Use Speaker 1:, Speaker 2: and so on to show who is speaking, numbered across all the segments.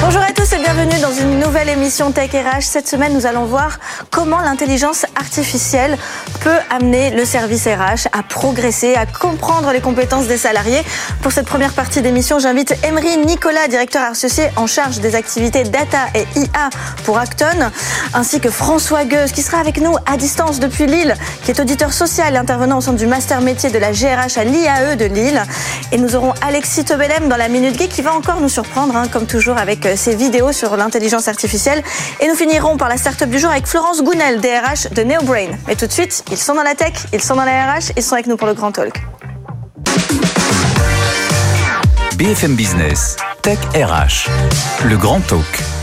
Speaker 1: Bonjour à tous et bienvenue dans une nouvelle émission Tech RH. Cette semaine, nous allons voir comment l'intelligence artificielle peut amener le service RH à progresser, à comprendre les compétences des salariés. Pour cette première partie d'émission, j'invite Emery Nicolas, directeur associé en charge des activités data et IA pour Acton, ainsi que François Gueuse, qui sera avec nous à distance depuis Lille, qui est auditeur social et intervenant au centre du master métier de la GRH à l'IAE de Lille. Et nous aurons Alexis Tobelem dans la Minute Geek qui va encore nous surprendre, hein, comme toujours, avec ces vidéos sur l'intelligence artificielle. Et nous finirons par la startup du jour avec Florence Gounel, DRH de NeoBrain. Mais tout de suite, ils sont dans la tech, ils sont dans la RH, ils sont avec nous pour le Grand Talk.
Speaker 2: BFM Business, Tech RH, le Grand Talk.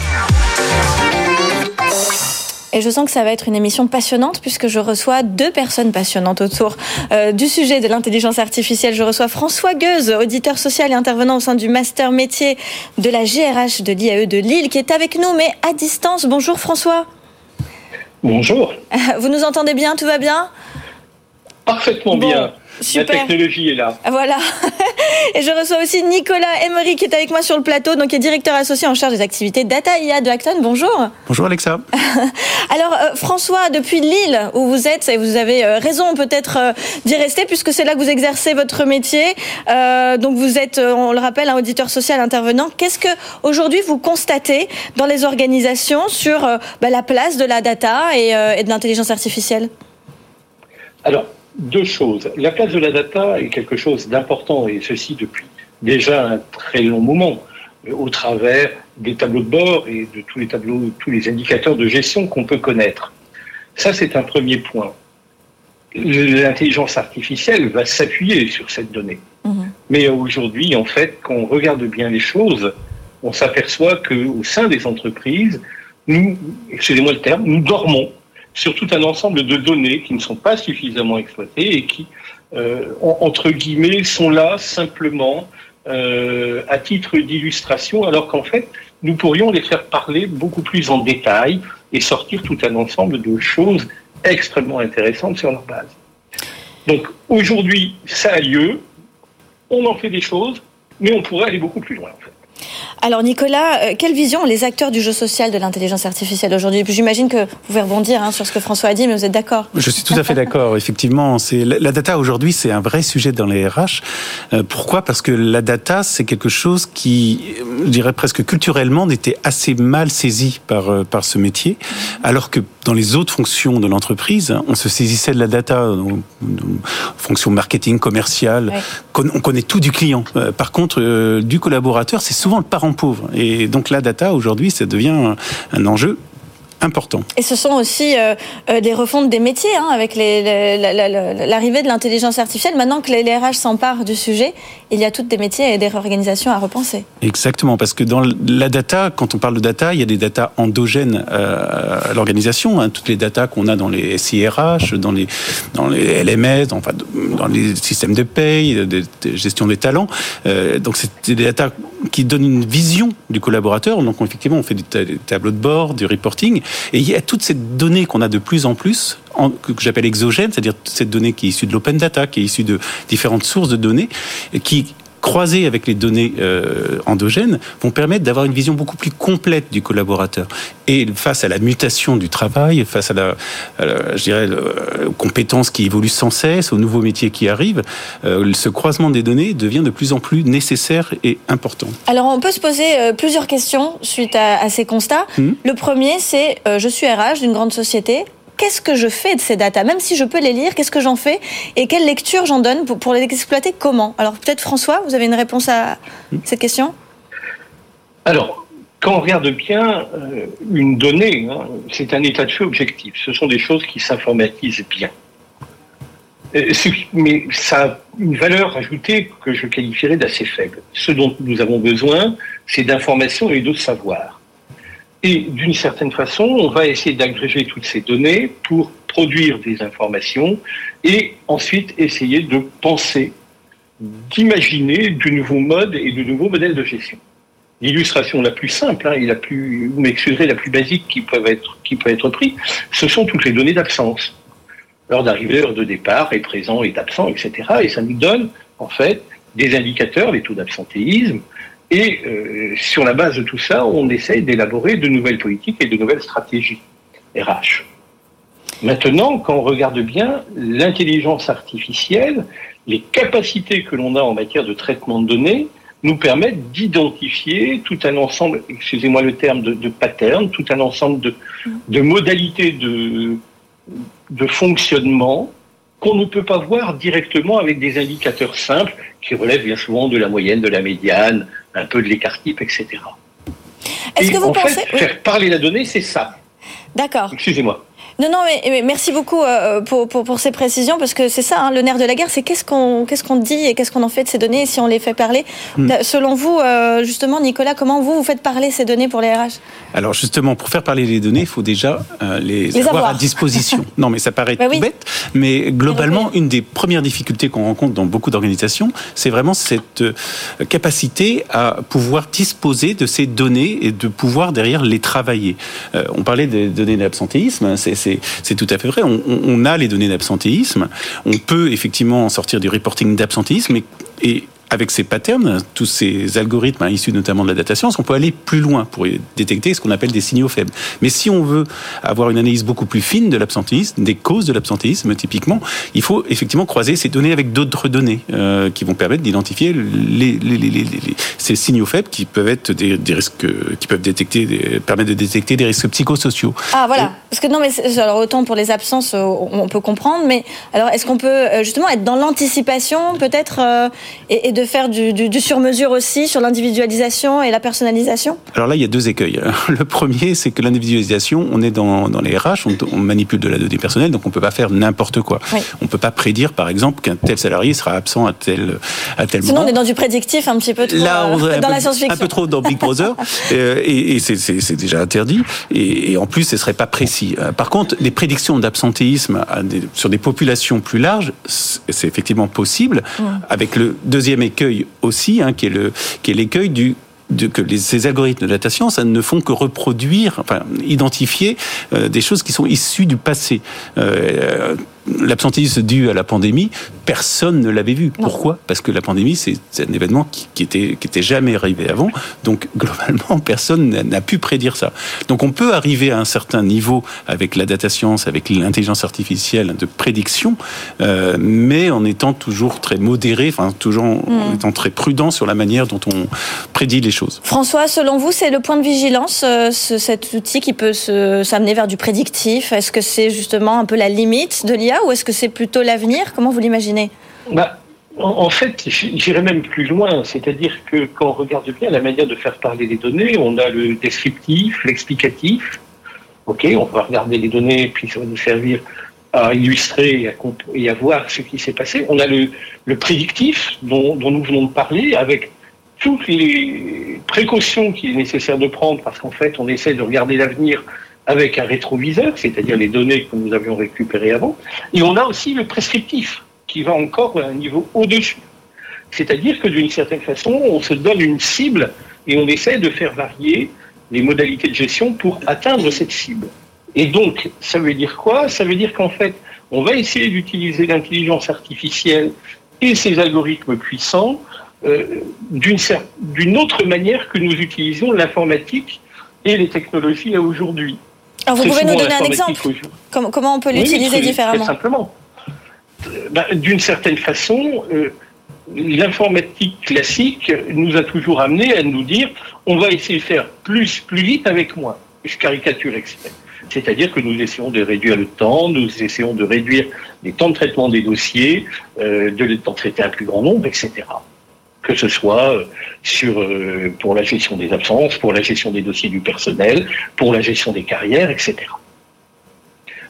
Speaker 1: Et je sens que ça va être une émission passionnante puisque je reçois deux personnes passionnantes autour euh, du sujet de l'intelligence artificielle. Je reçois François Gueuse, auditeur social et intervenant au sein du master métier de la GRH de l'IAE de Lille, qui est avec nous, mais à distance. Bonjour François.
Speaker 3: Bonjour.
Speaker 1: Vous nous entendez bien? Tout va bien?
Speaker 3: Parfaitement bien. Super. La technologie est là.
Speaker 1: Voilà. Et je reçois aussi Nicolas Emery qui est avec moi sur le plateau, donc qui est directeur associé en charge des activités Data IA de Acton. Bonjour.
Speaker 4: Bonjour Alexa.
Speaker 1: Alors euh, François, depuis Lille où vous êtes, et vous avez euh, raison peut-être euh, d'y rester puisque c'est là que vous exercez votre métier. donc vous êtes, on le rappelle, un auditeur social intervenant. Qu'est-ce que aujourd'hui vous constatez dans les organisations sur bah, la place de la data et, et de l'intelligence artificielle?
Speaker 3: Alors deux choses. La place de la data est quelque chose d'important, et ceci depuis déjà un très long moment, euh, au travers des tableaux de bord et de tous les tableaux, tous les indicateurs de gestion qu'on peut connaître. Ça, c'est un premier point. L'intelligence artificielle va s'appuyer sur cette donnée. Mhm. Mais aujourd'hui, en fait, quand on regarde bien les choses, on s'aperçoit qu'au sein des entreprises, nous, excusez-moi le terme, nous dormons sur tout un ensemble de données qui ne sont pas suffisamment exploitées et qui, euh, entre guillemets, sont là simplement euh, à titre d'illustration, alors qu'en fait, nous pourrions les faire parler beaucoup plus en détail et sortir tout un ensemble de choses extrêmement intéressantes sur leur base. Donc aujourd'hui, ça a lieu, on en fait des choses, mais on pourrait aller beaucoup plus loin en fait.
Speaker 1: Alors Nicolas, euh, quelle vision ont les acteurs du jeu social de l'intelligence artificielle aujourd'hui? J'imagine que vous pouvez rebondir hein, sur ce que François a dit, mais vous êtes d'accord?
Speaker 4: Je suis tout à fait d'accord. Effectivement, c'est la data aujourd'hui, c'est un vrai sujet dans les RH. Euh, pourquoi? Parce que la data, c'est quelque chose qui, je dirais presque culturellement, n'était assez mal saisi par euh, par ce métier, alors que dans les autres fonctions de l'entreprise, on se saisissait de la data, fonction marketing, commerciale. On connaît tout du client. Par contre, du collaborateur, c'est souvent le parent pauvre. Et donc la data, aujourd'hui, ça devient un enjeu important.
Speaker 1: Et ce sont aussi euh, euh, des refontes des métiers, hein, avec l'arrivée de l'intelligence artificielle. Maintenant que les, RH s'emparent du sujet, il y a toutes des métiers et des réorganisations à repenser.
Speaker 4: Exactement, parce que dans la data, quand on parle de data, il y a des data endogènes euh, à l'organisation, hein, toutes les data qu'on a dans les SIRH, dans les, dans les LMS, enfin, dans les systèmes de paye, de, gestion des talents. donc c'est des data qui donnent une vision du collaborateur. Donc effectivement, on fait des tableaux de bord, du reporting, et il y a toute cette donnée qu'on a de plus en plus, que j'appelle exogène, c'est-à-dire cette donnée qui est issue de l'open data, qui est issue de différentes sources de données, qui croisées avec les données euh, endogènes, vont permettre d'avoir une vision beaucoup plus complète du collaborateur. Et face à la mutation du travail, face à la, je dirais, aux compétences qui évoluent sans cesse, aux nouveaux métiers qui arrivent, euh, ce croisement des données devient de plus en plus nécessaire et important.
Speaker 1: Alors, on peut se poser euh, plusieurs questions suite à, ces constats. Hmm. Le premier, c'est je suis RH d'une grande société qu'est-ce que je fais de ces datas? Même si je peux les lire, qu'est-ce que j'en fais? Et quelle lecture j'en donne pour, les exploiter? Comment? Alors peut-être François, vous avez une réponse à cette question?
Speaker 3: Alors, quand on regarde bien euh, une donnée, hein, c'est un état de fait objectif. Ce sont des choses qui s'informatisent bien. Euh, mais ça a une valeur ajoutée que je qualifierais d'assez faible. Ce dont nous avons besoin, c'est d'informations et de savoir. Et d'une certaine façon, on va essayer d'agréger toutes ces données pour produire des informations et ensuite essayer de penser, d'imaginer de nouveaux modes et de nouveaux modèles de gestion. L'illustration la plus simple hein, et la plus, vous m'excuserez, la plus basique qui peut être, qui prise, ce sont toutes les données d'absence l'heure d'arrivée, l'heure de départ, est présent, est absent, etc. Et ça nous donne, en fait, des indicateurs, les taux d'absentéisme. Et euh, sur la base de tout ça, on essaye d'élaborer de nouvelles politiques et de nouvelles stratégies RH. Maintenant, quand on regarde bien l'intelligence artificielle, les capacités que l'on a en matière de traitement de données nous permettent d'identifier tout un ensemble, excusez-moi le terme, de, de patterns, tout un ensemble de, de modalités de, de fonctionnement qu'on ne peut pas voir directement avec des indicateurs simples qui relèvent bien souvent de la moyenne, de la médiane, un peu de l'écart type, etc.
Speaker 1: Est-ce que vous
Speaker 3: en
Speaker 1: pensez...
Speaker 3: fait, faire parler la donnée, c'est ça.
Speaker 1: D'accord.
Speaker 3: Excusez-moi.
Speaker 1: Non, non, mais, merci beaucoup euh, pour, pour, ces précisions, parce que c'est ça, hein, le nerf de la guerre, c'est qu'est-ce qu'on qu'est-ce qu'on dit et qu'est-ce qu'on en fait de ces données si on les fait parler. Hmm. Euh, selon vous, euh, justement, Nicolas, comment vous, vous faites parler ces données pour les RH
Speaker 4: Alors justement, pour faire parler les données, il faut déjà les, avoir, à disposition. non, mais ça paraît bah tout bête, mais globalement, une des premières difficultés qu'on rencontre dans beaucoup d'organisations, c'est vraiment cette capacité à pouvoir disposer de ces données et de pouvoir derrière les travailler. on parlait des données d'absentéisme, c'est c'est tout à fait vrai. On, a les données d'absentéisme. On peut effectivement sortir du reporting d'absentéisme et avec ces patterns, tous ces algorithmes hein, issus notamment de la data science, on peut aller plus loin pour détecter ce qu'on appelle des signaux faibles? Mais si on veut avoir une analyse beaucoup plus fine de l'absentéisme, des causes de l'absentéisme typiquement, il faut effectivement croiser ces données avec d'autres données euh, qui vont permettre d'identifier les, ces signaux faibles qui peuvent être des, risques, qui peuvent détecter, permettre de détecter des risques psychosociaux.
Speaker 1: Ah voilà, parce que non mais alors autant pour les absences euh, on peut comprendre, mais alors est-ce qu'on peut euh, justement être dans l'anticipation peut-être et, et de faire du, du, sur-mesure aussi sur l'individualisation et la personnalisation
Speaker 4: Alors là, il y a deux écueils. Le premier, c'est que l'individualisation, on est dans, dans les RH, on, manipule de la donnée personnelle, donc on ne peut pas faire n'importe quoi. On ne peut pas prédire, par exemple, qu'un tel salarié sera absent à tel, à tel
Speaker 1: Sinon, on est dans du prédictif un petit peu trop là, on euh, dans la science-fiction.
Speaker 4: Un peu trop dans Big Brother, euh, et, et c'est déjà interdit. Et, et, en plus, ce ne serait pas précis. Euh, par contre, les prédictions d'absentéisme sur des populations plus larges, c'est effectivement possible. Avec le deuxième écueil aussi, hein, qui est le qui est l'écueil de, que ces algorithmes de data science ne font que reproduire, enfin identifier euh, des choses qui sont issues du passé. Euh, l'absentéisme dû à la pandémie, personne ne l'avait vu. Pourquoi? Parce que la pandémie, c'est un événement qui, qui, était, qui était jamais arrivé avant. Donc, globalement, personne n'a pu prédire ça. Donc, on peut arriver à un certain niveau avec la data science, avec l'intelligence artificielle de prédiction, euh, mais en étant toujours très modéré, enfin, toujours en hmm. étant très prudent sur la manière dont on prédit les choses.
Speaker 1: François, selon vous, c'est le point de vigilance, euh, ce, cet outil qui peut s'amener vers du prédictif? Est-ce que c'est justement un peu la limite de l'IA? Ou est-ce que c'est plutôt l'avenir? Comment vous l'imaginez?
Speaker 3: Bah, en, fait, j'irais même plus loin, c'est-à-dire que quand on regarde bien la manière de faire parler les données, on a le descriptif, l'explicatif. Ok, on va regarder les données, puis ça va nous servir à illustrer et à, voir ce qui s'est passé. On a le, prédictif dont, dont, nous venons de parler avec toutes les précautions qu'il est nécessaire de prendre parce qu'en fait, on essaie de regarder l'avenir avec un rétroviseur, c'est-à-dire les données que nous avions récupérées avant. Et on a aussi le prescriptif, qui va encore à un niveau au-dessus. C'est-à-dire que d'une certaine façon, on se donne une cible et on essaie de faire varier les modalités de gestion pour atteindre cette cible. Et donc, ça veut dire quoi? Ça veut dire qu'en fait, on va essayer d'utiliser l'intelligence artificielle et ses algorithmes puissants euh, d'une autre manière que nous utilisons l'informatique et les technologies aujourd'hui.
Speaker 1: Alors vous pouvez nous donner un exemple comment, comment, on peut l'utiliser différemment
Speaker 3: Très simplement. Ben, d'une certaine façon, euh, l'informatique classique nous a toujours amené à nous dire on va essayer de faire plus, plus vite avec moins. Je caricature exprès. C'est-à-dire que nous essayons de réduire le temps, nous essayons de réduire les temps de traitement des dossiers, euh, de d'en traiter un plus grand nombre, etc que ce soit euh, euh, pour la gestion des absences, pour la gestion des dossiers du personnel, pour la gestion des carrières, etc.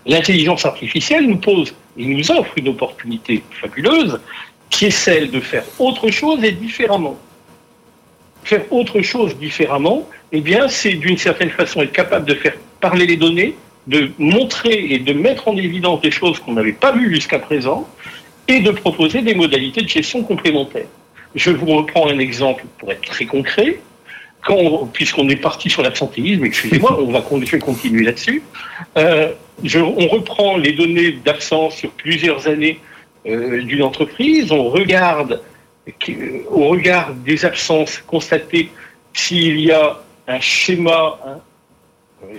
Speaker 3: L'intelligence artificielle nous pose et nous offre une opportunité fabuleuse qui est celle de faire autre chose et différemment. Faire autre chose différemment, eh bien, c'est d'une certaine façon être capable de faire parler les données, de montrer et de mettre en évidence des choses qu'on n'avait pas vues jusqu'à présent et de proposer des modalités de gestion complémentaires. Je vous reprends un exemple pour être très concret. Quand, puisqu'on est parti sur l'absentéisme, excusez-moi, on va continuer là-dessus. Euh, on reprend les données d'absence sur plusieurs années euh, d'une entreprise, on regarde, au regard des absences constatées s'il y a un schéma,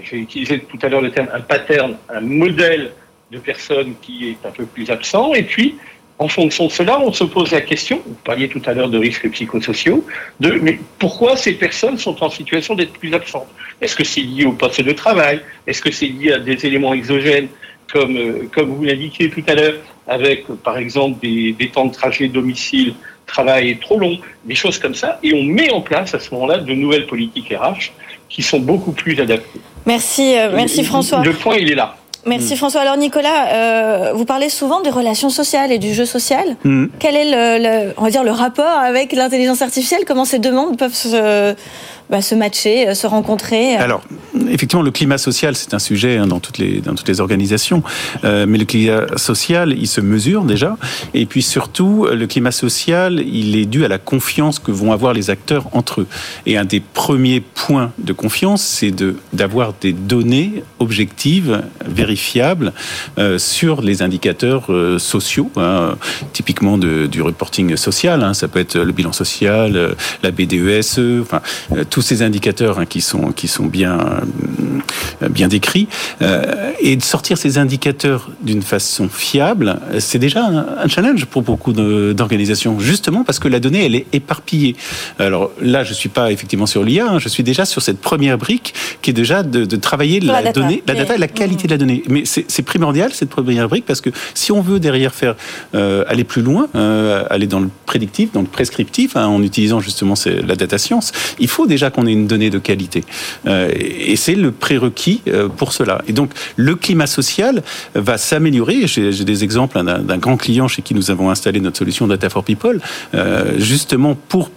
Speaker 3: j'ai utilisé tout à l'heure le terme un pattern, un modèle de personnes qui est un peu plus absent, et puis en fonction de cela, on se pose la question, vous parliez tout à l'heure de risques psychosociaux, de mais pourquoi ces personnes sont en situation d'être plus absentes? Est-ce que c'est lié au poste de travail? Est-ce que c'est lié à des éléments exogènes comme, euh, comme vous l'indiquiez tout à l'heure, avec par exemple des, des temps de trajet domicile, travail trop long, des choses comme ça, et on met en place à ce moment-là de nouvelles politiques RH qui sont beaucoup plus adaptées.
Speaker 1: Merci, euh, merci François.
Speaker 3: Le point, il est là.
Speaker 1: Merci mm. François. Alors Nicolas, euh, vous parlez souvent des relations sociales et du jeu social. Mm. Quel est le, on va dire le rapport avec l'intelligence artificielle? Comment ces deux mondes peuvent se bah, se matcher, euh, se rencontrer
Speaker 4: Alors, effectivement, le climat social, c'est un sujet hein, dans, toutes les, organisations, euh, mais le climat social, il se mesure déjà, et puis surtout, le climat social, il est dû à la confiance que vont avoir les acteurs entre eux. Et un des premiers points de confiance, c'est d'avoir des données objectives, vérifiables, euh, sur les indicateurs euh, sociaux, hein, typiquement du reporting social, hein, ça peut être le bilan social, euh, la BDESE, enfin, tous ces indicateurs hein, qui sont qui sont bien euh, bien décrits euh, et de sortir ces indicateurs d'une façon fiable, c'est déjà un, challenge pour beaucoup d'organisations, justement parce que la donnée elle est éparpillée. Alors là, je suis pas effectivement sur l'IA, hein, je suis déjà sur cette première brique qui est déjà de, de travailler la, donnée, la data et la qualité de la donnée. Mais c'est primordial cette première brique parce que si on veut derrière faire euh, aller plus loin, aller dans le prédictif, dans le prescriptif, hein, en utilisant justement la data science, il faut déjà qu'on ait une donnée de qualité. Euh, et c'est le prérequis euh, pour cela. Et donc, le climat social va s'améliorer. J'ai des exemples d'un grand client chez qui nous avons installé notre solution Data for People, euh, justement pour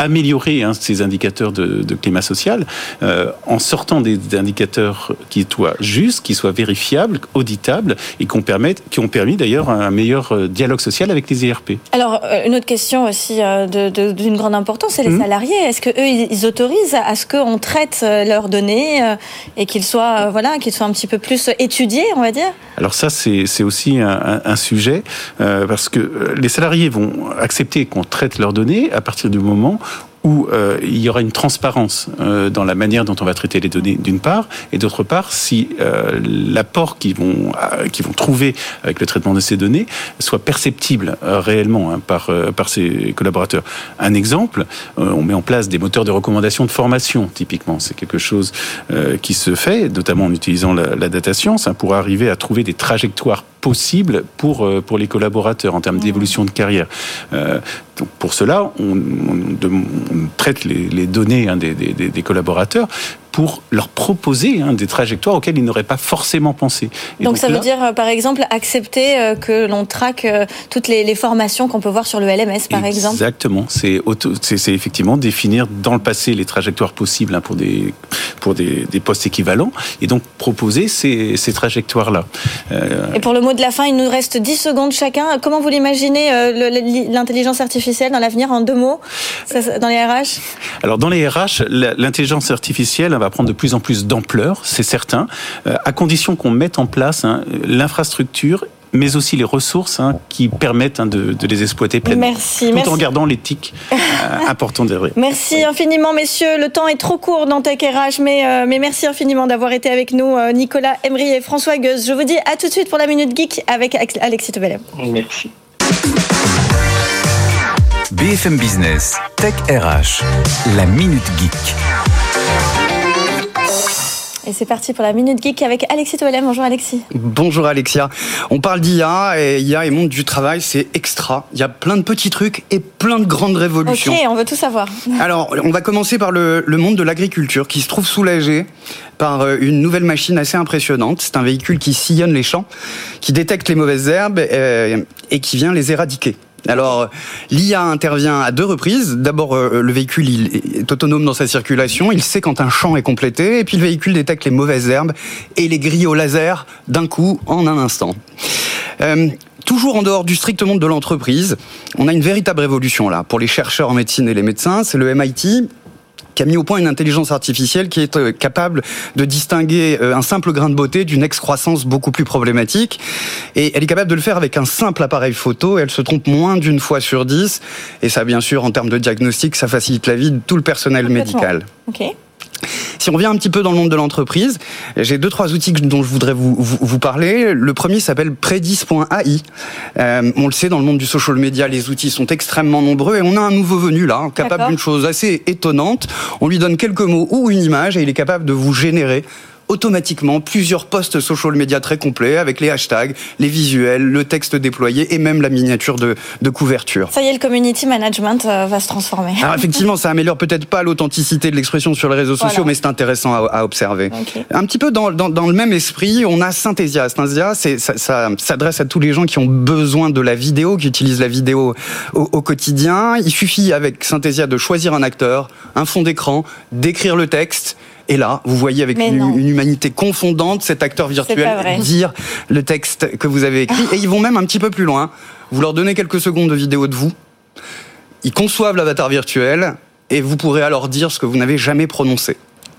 Speaker 4: améliorer hein, ces indicateurs de, de climat social euh, en sortant des, indicateurs qui soient justes, qui soient vérifiables, auditables et qui ont, qui ont permis d'ailleurs un meilleur euh, dialogue social avec les IRP.
Speaker 1: Alors, euh, une autre question aussi d'une grande importance, c'est les mmh. salariés. Est-ce que eux, ils autorisent à ce qu'on traite leurs données et qu'ils soient, voilà, qu'ils soient un petit peu plus étudiés, on va dire?
Speaker 4: Alors ça, c'est aussi un, un sujet parce que les salariés vont accepter qu'on traite leurs données à partir du moment où euh, il y aura une transparence euh, dans la manière dont on va traiter les données d'une part, et d'autre part, si euh, l'apport qu'ils vont, qu'ils vont trouver avec le traitement de ces données soit perceptible réellement hein, par, par ces collaborateurs. Un exemple, on met en place des moteurs de recommandation de formation, typiquement. C'est quelque chose qui se fait, notamment en utilisant la, la data science, hein, pour arriver à trouver des trajectoires possibles pour, pour les collaborateurs en termes d'évolution de carrière. donc pour cela, on, on traite les, données hein, des, collaborateurs pour leur proposer hein, des trajectoires auxquelles ils n'auraient pas forcément pensé.
Speaker 1: donc, ça veut dire, euh, par exemple, accepter euh, que l'on traque euh, toutes les, formations qu'on peut voir sur le LMS, par exemple
Speaker 4: Exactement. C'est effectivement définir dans le passé les trajectoires possibles hein, pour, des, pour des, postes équivalents et donc proposer ces, trajectoires-là.
Speaker 1: Et pour le mot de la fin, il nous reste 10 secondes chacun. Comment vous l'imaginez, l'intelligence artificielle dans l'avenir, en deux mots, dans les RH
Speaker 4: Alors, dans les RH, l'intelligence artificielle va prendre de plus en plus d'ampleur, c'est certain, euh, à condition qu'on mette en place hein, l'infrastructure mais aussi les ressources hein, qui permettent hein, de, les exploiter pleinement.
Speaker 1: Merci.
Speaker 4: Tout en gardant l'éthique euh, importante derrière.
Speaker 1: Merci infiniment, messieurs. Le temps est trop court dans Tech RH, mais, euh, mais merci infiniment d'avoir été avec nous, Nicolas Emery et François Gueuse. Je vous dis à tout de suite pour la Minute Geek avec Alexis Tobelem.
Speaker 3: Merci.
Speaker 2: BFM Business, Tech RH, la Minute Geek.
Speaker 1: Et c'est parti pour la Minute Geek avec Alexis Toelem. Bonjour Alexis.
Speaker 5: Bonjour Alexia. On parle d'IA et IA et monde du travail, c'est extra. Il y a plein de petits trucs et plein de grandes révolutions.
Speaker 1: Ok, on veut tout savoir.
Speaker 5: Alors, on va commencer par le, le monde de l'agriculture qui se trouve soulagé par euh, une nouvelle machine assez impressionnante. C'est un véhicule qui sillonne les champs, qui détecte les mauvaises herbes euh, et qui vient les éradiquer. Alors, l'IA intervient à deux reprises. D'abord, euh, le véhicule il est autonome dans sa circulation, il sait quand un champ est complété, et puis le véhicule détecte les mauvaises herbes et les grille au laser d'un coup en un instant. Euh, toujours en dehors du strict monde de l'entreprise, on a une véritable révolution là pour les chercheurs en médecine et les médecins. C'est le MIT qui a mis au point une intelligence artificielle qui est euh, capable de distinguer euh, un simple grain de beauté d'une excroissance beaucoup plus problématique. Et elle est capable de le faire avec un simple appareil photo. elle se trompe moins d'une fois sur dix. Et ça, bien sûr, en termes de diagnostic, ça facilite la vie de tout le personnel médical.
Speaker 1: Okay.
Speaker 5: Si on revient un petit peu dans le monde de l'entreprise, j'ai deux trois outils dont je voudrais vous, vous, vous parler. Le premier s'appelle Predis.ai. Euh, on le sait, dans le monde du social media, les outils sont extrêmement nombreux et on a un nouveau venu là, capable d'une chose assez étonnante. On lui donne quelques mots ou une image et il est capable de vous générer automatiquement plusieurs posts social media très complets avec les hashtags, les visuels, le texte déployé et même la miniature de, de couverture.
Speaker 1: Ça y est, le community management euh, va se transformer.
Speaker 5: Alors effectivement, ça améliore peut-être pas l'authenticité de l'expression sur les réseaux sociaux, mais c'est intéressant à, à observer.
Speaker 1: Okay.
Speaker 5: Un petit peu dans, dans, dans, le même esprit, on a Synthesia. Synthesia, ça, ça s'adresse à tous les gens qui ont besoin de la vidéo, qui utilisent la vidéo au, au quotidien. Il suffit avec Synthesia de choisir un acteur, un fond d'écran, d'écrire le texte et là, vous voyez avec une, une, humanité confondante cet acteur virtuel dire le texte que vous avez écrit. Et ils vont même un petit peu plus loin. Vous leur donnez quelques secondes de vidéo de vous. Ils conçoivent l'avatar virtuel et vous pourrez alors dire ce que vous n'avez jamais prononcé.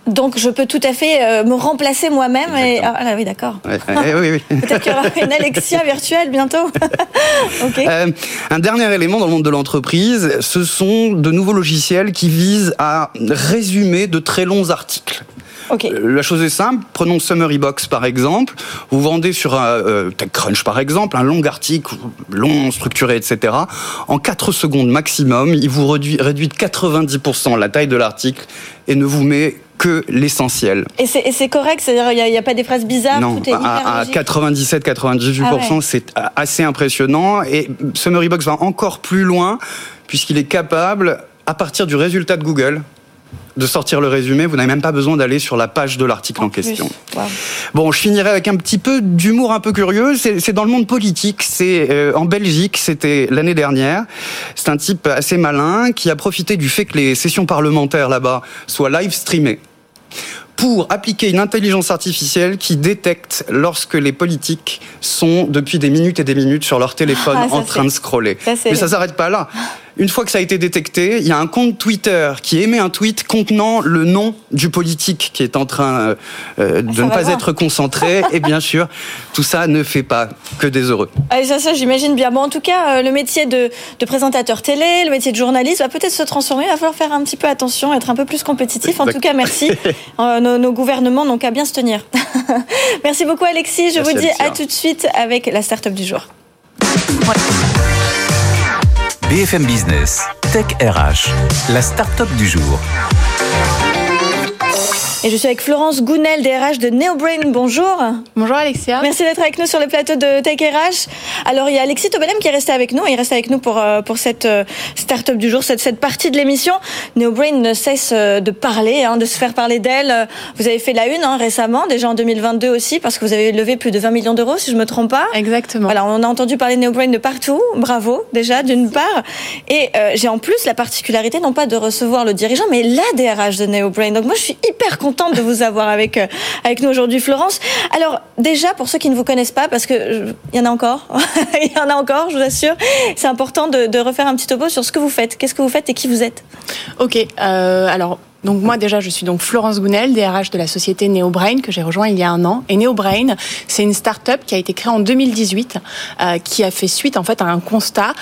Speaker 1: Donc je peux tout à fait euh, me remplacer moi-même et ah là, oui d'accord.
Speaker 5: Ouais, ouais, oui, oui.
Speaker 1: Peut-être qu'il y aura une Alexia virtuelle bientôt.
Speaker 5: okay. euh, un dernier élément dans le monde de l'entreprise, ce sont de nouveaux logiciels qui visent à résumer de très longs articles.
Speaker 1: Okay.
Speaker 5: La chose est simple. Prenons Summary Box par exemple. Vous vendez sur un euh, TechCrunch par exemple un long article, long, structuré, etc. En 4 secondes maximum, il vous réduit, réduit de 90% la taille de l'article et ne vous met que l'essentiel.
Speaker 1: Et c'est correct, c'est-à-dire il n'y a, a, pas des phrases bizarres
Speaker 5: Non,
Speaker 1: tout est
Speaker 5: à, à 97-98%, ah ouais. c'est assez impressionnant. Et Summary Box va encore plus loin puisqu'il est capable, à partir du résultat de Google, de sortir le résumé, vous n'avez même pas besoin d'aller sur la page de l'article en, en question.
Speaker 1: Wow.
Speaker 5: Bon, je finirai avec un petit peu d'humour un peu curieux. C'est dans le monde politique. C'est euh, en Belgique, c'était l'année dernière. C'est un type assez malin qui a profité du fait que les sessions parlementaires là-bas soient live streamées pour appliquer une intelligence artificielle qui détecte lorsque les politiques sont depuis des minutes et des minutes sur leur téléphone
Speaker 1: ah,
Speaker 5: en train de scroller.
Speaker 1: Ça,
Speaker 5: Mais ça s'arrête pas là. Une fois que ça a été détecté, il y a un compte Twitter qui émet un tweet contenant le nom du politique qui est en train euh, de
Speaker 1: ça
Speaker 5: ne pas
Speaker 1: voir.
Speaker 5: être concentré. et bien sûr, tout ça ne fait pas que des heureux.
Speaker 1: Ah, ça, ça j'imagine bien. Bon, en tout cas, euh, le métier de, de, présentateur télé, le métier de journaliste va peut-être se transformer. Il va falloir faire un petit peu attention, être un peu plus compétitif. En tout cas, merci. euh, nos, nos, gouvernements n'ont qu'à bien se tenir. merci beaucoup, Alexis. Je
Speaker 5: merci
Speaker 1: vous dis à tout de suite avec la start-up du jour.
Speaker 2: BFM Business, Tech RH, la start-up du jour.
Speaker 1: Et je suis avec Florence Gounel, DRH de NeoBrain. Bonjour.
Speaker 6: Bonjour Alexia.
Speaker 1: Merci d'être avec nous sur le plateau de Tech RH. Alors, il y a Alexis Tobelem qui est resté avec nous. Il reste avec nous pour, euh, pour cette start-up du jour, cette, cette partie de l'émission. NeoBrain ne cesse euh, de parler, hein, de se faire parler d'elle. Vous avez fait la une hein, récemment, déjà en 2022 aussi, parce que vous avez levé plus de 20 millions d'euros, si je me trompe pas.
Speaker 6: Exactement.
Speaker 1: Voilà, on a entendu parler de NeoBrain de partout. Bravo, déjà, d'une part. Et euh, j'ai en plus la particularité, non pas de recevoir le dirigeant, mais la DRH de NeoBrain. Donc moi, je suis hyper contente de vous avoir avec, euh, avec nous aujourd'hui, Florence. Alors, déjà, pour ceux qui ne vous connaissent pas, parce que il y en a encore, il y en a encore, je vous assure, c'est important de, refaire un petit topo sur ce que vous faites. Qu'est-ce que vous faites et qui vous êtes?
Speaker 6: Ok, euh, alors donc moi déjà je suis donc Florence Gounel, DRH de la société NeoBrain que j'ai rejoint il y a un an. Et NeoBrain, c'est une start-up qui a été créée en 2018, euh, qui a fait suite en fait à un constat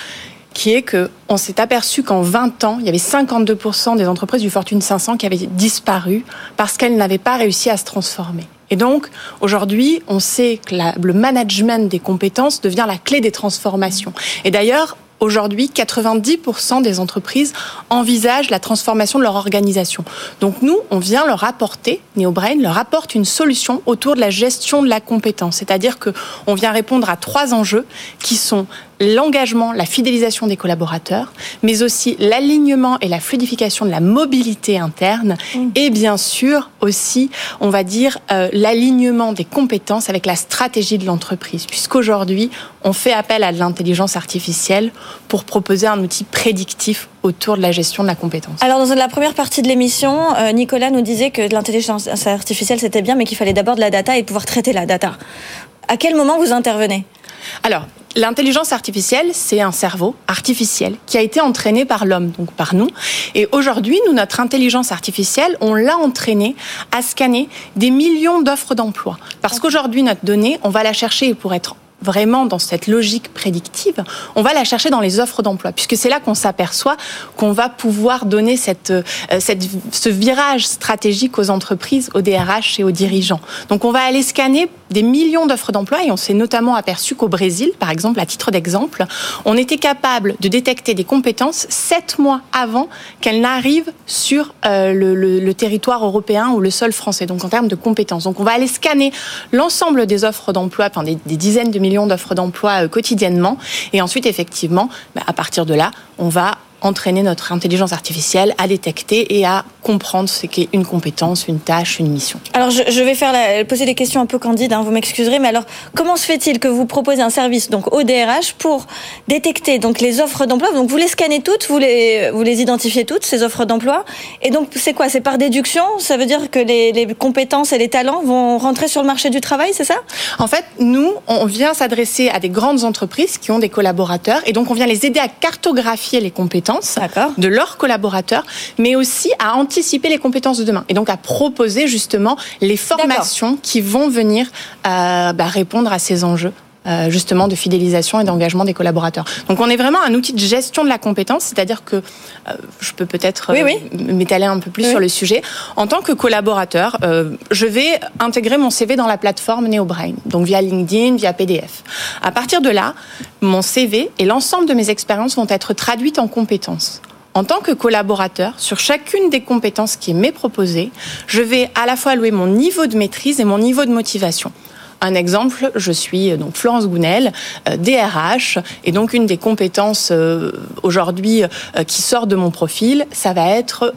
Speaker 6: qui est que on s'est aperçu qu'en 20 ans, il y avait 52% des entreprises du Fortune 500 qui avaient disparu parce qu'elles n'avaient pas réussi à se transformer. Et donc, aujourd'hui, on sait que le management des compétences devient la clé des transformations. Et d'ailleurs, aujourd'hui, 90% des entreprises envisagent la transformation de leur organisation. Donc nous, on vient leur apporter, NeoBrain leur apporte une solution autour de la gestion de la compétence. C'est-à-dire qu'on vient répondre à trois enjeux qui sont l'engagement, la fidélisation des collaborateurs, mais aussi l'alignement et la fluidification de la mobilité interne, mmh. et bien sûr aussi, on va dire, euh, l'alignement des compétences avec la stratégie de l'entreprise, puisqu'aujourd'hui, on fait appel à l'intelligence artificielle pour proposer un outil prédictif autour de la gestion de la compétence.
Speaker 1: Alors, dans la première partie de l'émission, euh, Nicolas nous disait que l'intelligence artificielle, c'était bien, mais qu'il fallait d'abord de la data et pouvoir traiter la data. À quel moment vous intervenez?
Speaker 6: Alors, L'intelligence artificielle, c'est un cerveau artificiel qui a été entraîné par l'homme, donc par nous. Et aujourd'hui, nous, notre intelligence artificielle, on l'a entraîné à scanner des millions d'offres d'emploi. Parce qu'aujourd'hui, notre donnée, on va la chercher pour être vraiment dans cette logique prédictive, on va la chercher dans les offres d'emploi, puisque c'est là qu'on s'aperçoit qu'on va pouvoir donner cette, euh, ce virage stratégique aux entreprises, aux DRH et aux dirigeants. Donc on va aller scanner des millions d'offres d'emploi et on s'est notamment aperçu qu'au Brésil, par exemple, à titre d'exemple, on était capable de détecter des compétences sept mois avant qu'elles n'arrivent sur euh, le, le, territoire européen ou le sol français, donc en termes de compétences. Donc on va aller scanner l'ensemble des offres d'emploi, enfin des, des dizaines de millions d'offres d'emploi euh, quotidiennement. Et ensuite, effectivement, bah, à partir de là, on va entraîner notre intelligence artificielle à détecter et à comprendre ce qu'est une compétence, une tâche, une mission.
Speaker 1: Alors je, vais faire poser des questions un peu candides, hein, vous m'excuserez, mais alors comment se fait-il que vous proposez un service donc au DRH pour détecter donc les offres d'emploi? Donc vous les scannez toutes, vous les vous les identifiez toutes ces offres d'emploi, et donc c'est quoi? C'est par déduction? Ça veut dire que les, les, compétences et les talents vont rentrer sur le marché du travail, c'est ça?
Speaker 6: En fait, nous on vient s'adresser à des grandes entreprises qui ont des collaborateurs, et donc on vient les aider à cartographier les compétences de leurs collaborateurs, mais aussi à anticiper les compétences de demain et donc à proposer justement les formations qui vont venir euh, bah, répondre à ces enjeux euh, justement de fidélisation et d'engagement des collaborateurs. Donc on est vraiment un outil de gestion de la compétence, c'est-à-dire que euh, je peux peut-être m'étaler un peu plus sur le sujet. En tant que collaborateur, je vais intégrer mon CV dans la plateforme NeoBrain, donc via LinkedIn, via PDF. À partir de là, mon CV et l'ensemble de mes expériences vont être traduites en compétences en tant que collaborateur, sur chacune des compétences qui m'est proposée, je vais à la fois allouer mon niveau de maîtrise et mon niveau de motivation. Un exemple, je suis euh, donc Florence Gounel, DRH, euh, et donc une des compétences euh, aujourd'hui qui sort de mon profil, ça va être,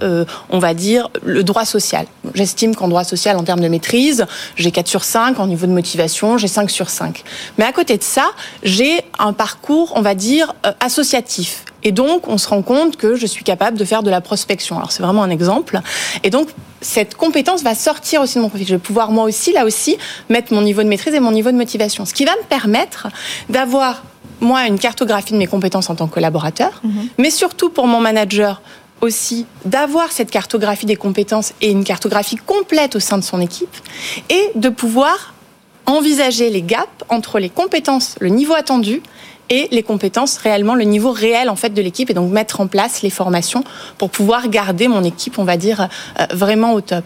Speaker 6: on va dire, le droit social. J'estime qu'en droit social, en termes de maîtrise, j'ai 4 sur 5, en niveau de motivation, j'ai 5 sur 5. Mais à côté de ça, j'ai un parcours, on va dire, associatif. Et donc, on se rend compte que je suis capable de faire de la prospection. Alors, c'est vraiment un exemple. Et donc, cette compétence va sortir aussi de mon profil. Je vais pouvoir, moi aussi, là aussi, mettre mon niveau de maîtrise et mon niveau de motivation. Ce qui va me permettre d'avoir, moi, une cartographie de mes compétences en tant que collaborateur, mhm. mais surtout pour mon manager, aussi d'avoir cette cartographie des compétences et une cartographie complète au sein de son équipe et de pouvoir envisager les gaps entre les compétences, le niveau attendu et les compétences réellement, le niveau réel en fait de l'équipe et donc mettre en place les formations pour pouvoir garder mon équipe, on va dire, euh, vraiment au top.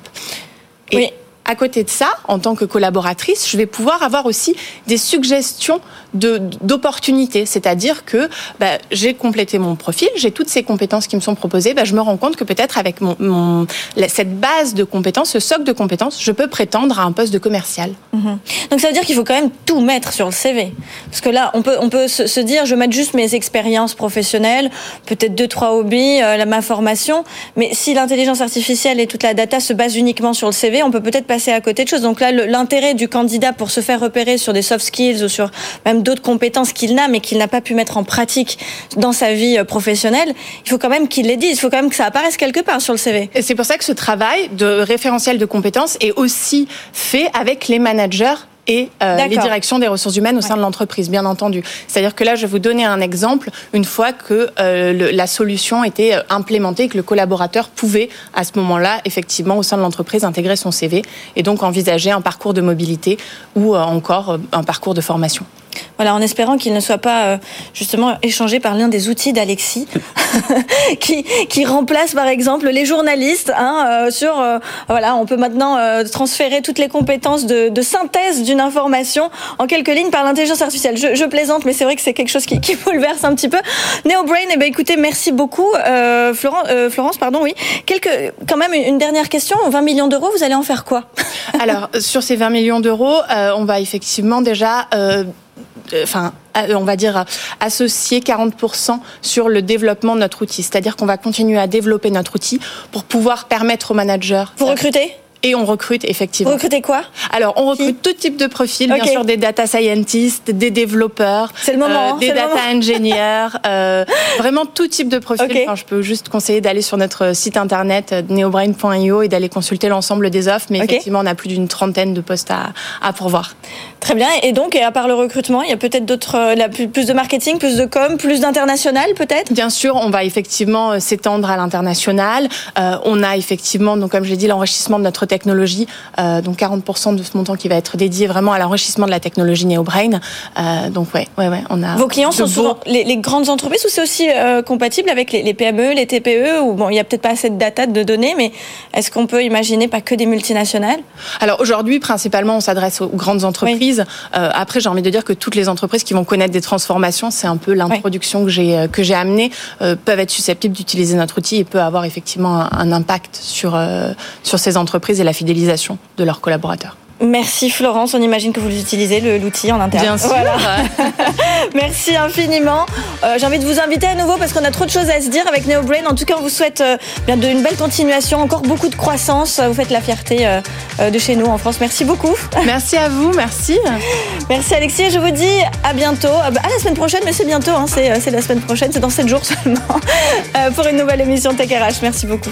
Speaker 6: Et à côté de ça, en tant que collaboratrice, je vais pouvoir avoir aussi des suggestions d'opportunités. C'est-à-dire que bah, j'ai complété mon profil, j'ai toutes ces compétences qui me sont proposées, bah, je me rends compte que peut-être avec mon, cette base de compétences, ce socle de compétences, je peux prétendre à un poste de commercial.
Speaker 1: Mhm. Donc ça veut dire qu'il faut quand même tout mettre sur le CV. Parce que là, on peut, on peut se, dire, je vais mettre juste mes expériences professionnelles, peut-être deux, trois hobbies, euh, ma formation. Mais si l'intelligence artificielle et toute la data se basent uniquement sur le CV, on peut peut-être à côté de choses. Donc là, l'intérêt du candidat pour se faire repérer sur des soft skills ou sur même d'autres compétences qu'il n'a, mais qu'il n'a pas pu mettre en pratique dans sa vie euh, professionnelle, il faut quand même qu'il les dise. Il faut quand même que ça apparaisse quelque part sur le CV.
Speaker 6: Et c'est pour ça que ce travail de référentiel de compétences est aussi fait avec les managers et euh, les directions des ressources humaines au sein de l'entreprise, bien entendu. C'est-à-dire que là, je vais vous donner un exemple, une fois que euh, la solution était euh, implémentée, que le collaborateur pouvait, à ce moment-là, effectivement, au sein de l'entreprise, intégrer son CV et donc envisager un parcours de mobilité ou encore un parcours de formation.
Speaker 1: Voilà, en espérant qu'il ne soit pas euh, justement échangé par l'un des outils d'Alexis, qui, qui remplace par exemple les journalistes. Hein, euh, sur euh, voilà, on peut maintenant transférer toutes les compétences de, synthèse d'une information en quelques lignes par l'intelligence artificielle. Je, plaisante, mais c'est vrai que c'est quelque chose qui, bouleverse un petit peu. NeoBrain, eh ben écoutez, merci beaucoup, Florence, pardon, oui. Quelques, quand même une dernière question. 20 millions d'euros, vous allez en faire quoi?
Speaker 6: Alors sur ces 20 millions d'euros, on va effectivement déjà enfin, euh, on va dire, associer 40% sur le développement de notre outil. C'est-à-dire qu'on va continuer à développer notre outil pour pouvoir permettre aux managers.
Speaker 1: Vous recrutez
Speaker 6: et on recrute effectivement.
Speaker 1: Vous recrutez quoi?
Speaker 6: Alors, on recrute tout type de profils, bien sûr des data scientists, des développeurs,
Speaker 1: le moment,
Speaker 6: euh, des data engineers, euh, vraiment tout type de profils. Enfin, je peux juste conseiller d'aller sur notre site internet euh, neobrain.io et d'aller consulter l'ensemble des offres. Mais effectivement, on a plus d'une trentaine de postes à, à pourvoir.
Speaker 1: Très bien. Et donc, et à part le recrutement, il y a peut-être d'autres, euh, plus de marketing, plus de com, plus d'international, peut-être?
Speaker 6: Bien sûr, on va effectivement s'étendre à l'international. Euh, on a effectivement, donc comme je l'ai dit, l'enrichissement de notre technologie, euh, donc 40% de ce montant qui va être dédié vraiment à l'enrichissement de la technologie NeoBrain. Euh, donc ouais, ouais, ouais, on a.
Speaker 1: Vos clients sont souvent les, grandes entreprises ou c'est aussi euh, compatible avec les, PME, les TPE ou bon, il y a peut-être pas assez de data de données, mais est-ce qu'on peut imaginer pas que des multinationales?
Speaker 6: Alors aujourd'hui, principalement, on s'adresse aux grandes entreprises. Euh, après, j'ai envie de dire que toutes les entreprises qui vont connaître des transformations, c'est un peu l'introduction que j'ai que j'ai amenée, peuvent être susceptibles d'utiliser notre outil et peut avoir effectivement un, un impact sur sur ces entreprises et la fidélisation de leurs collaborateurs.
Speaker 1: Merci Florence, on imagine que vous utilisez l'outil en interne.
Speaker 6: Bien sûr.
Speaker 1: Merci infiniment. Euh, j'ai envie de vous inviter à nouveau parce qu'on a trop de choses à se dire avec NeoBrain. En tout cas, on vous souhaite euh, bien une belle continuation, encore beaucoup de croissance. Vous faites la fierté euh, de chez nous en France. Merci beaucoup.
Speaker 6: Merci à vous, merci.
Speaker 1: Merci Alexis et je vous dis à bientôt. À la semaine prochaine, mais c'est bientôt, hein. c'est la semaine prochaine, c'est dans 7 jours seulement pour une nouvelle émission Tech RH. Merci beaucoup.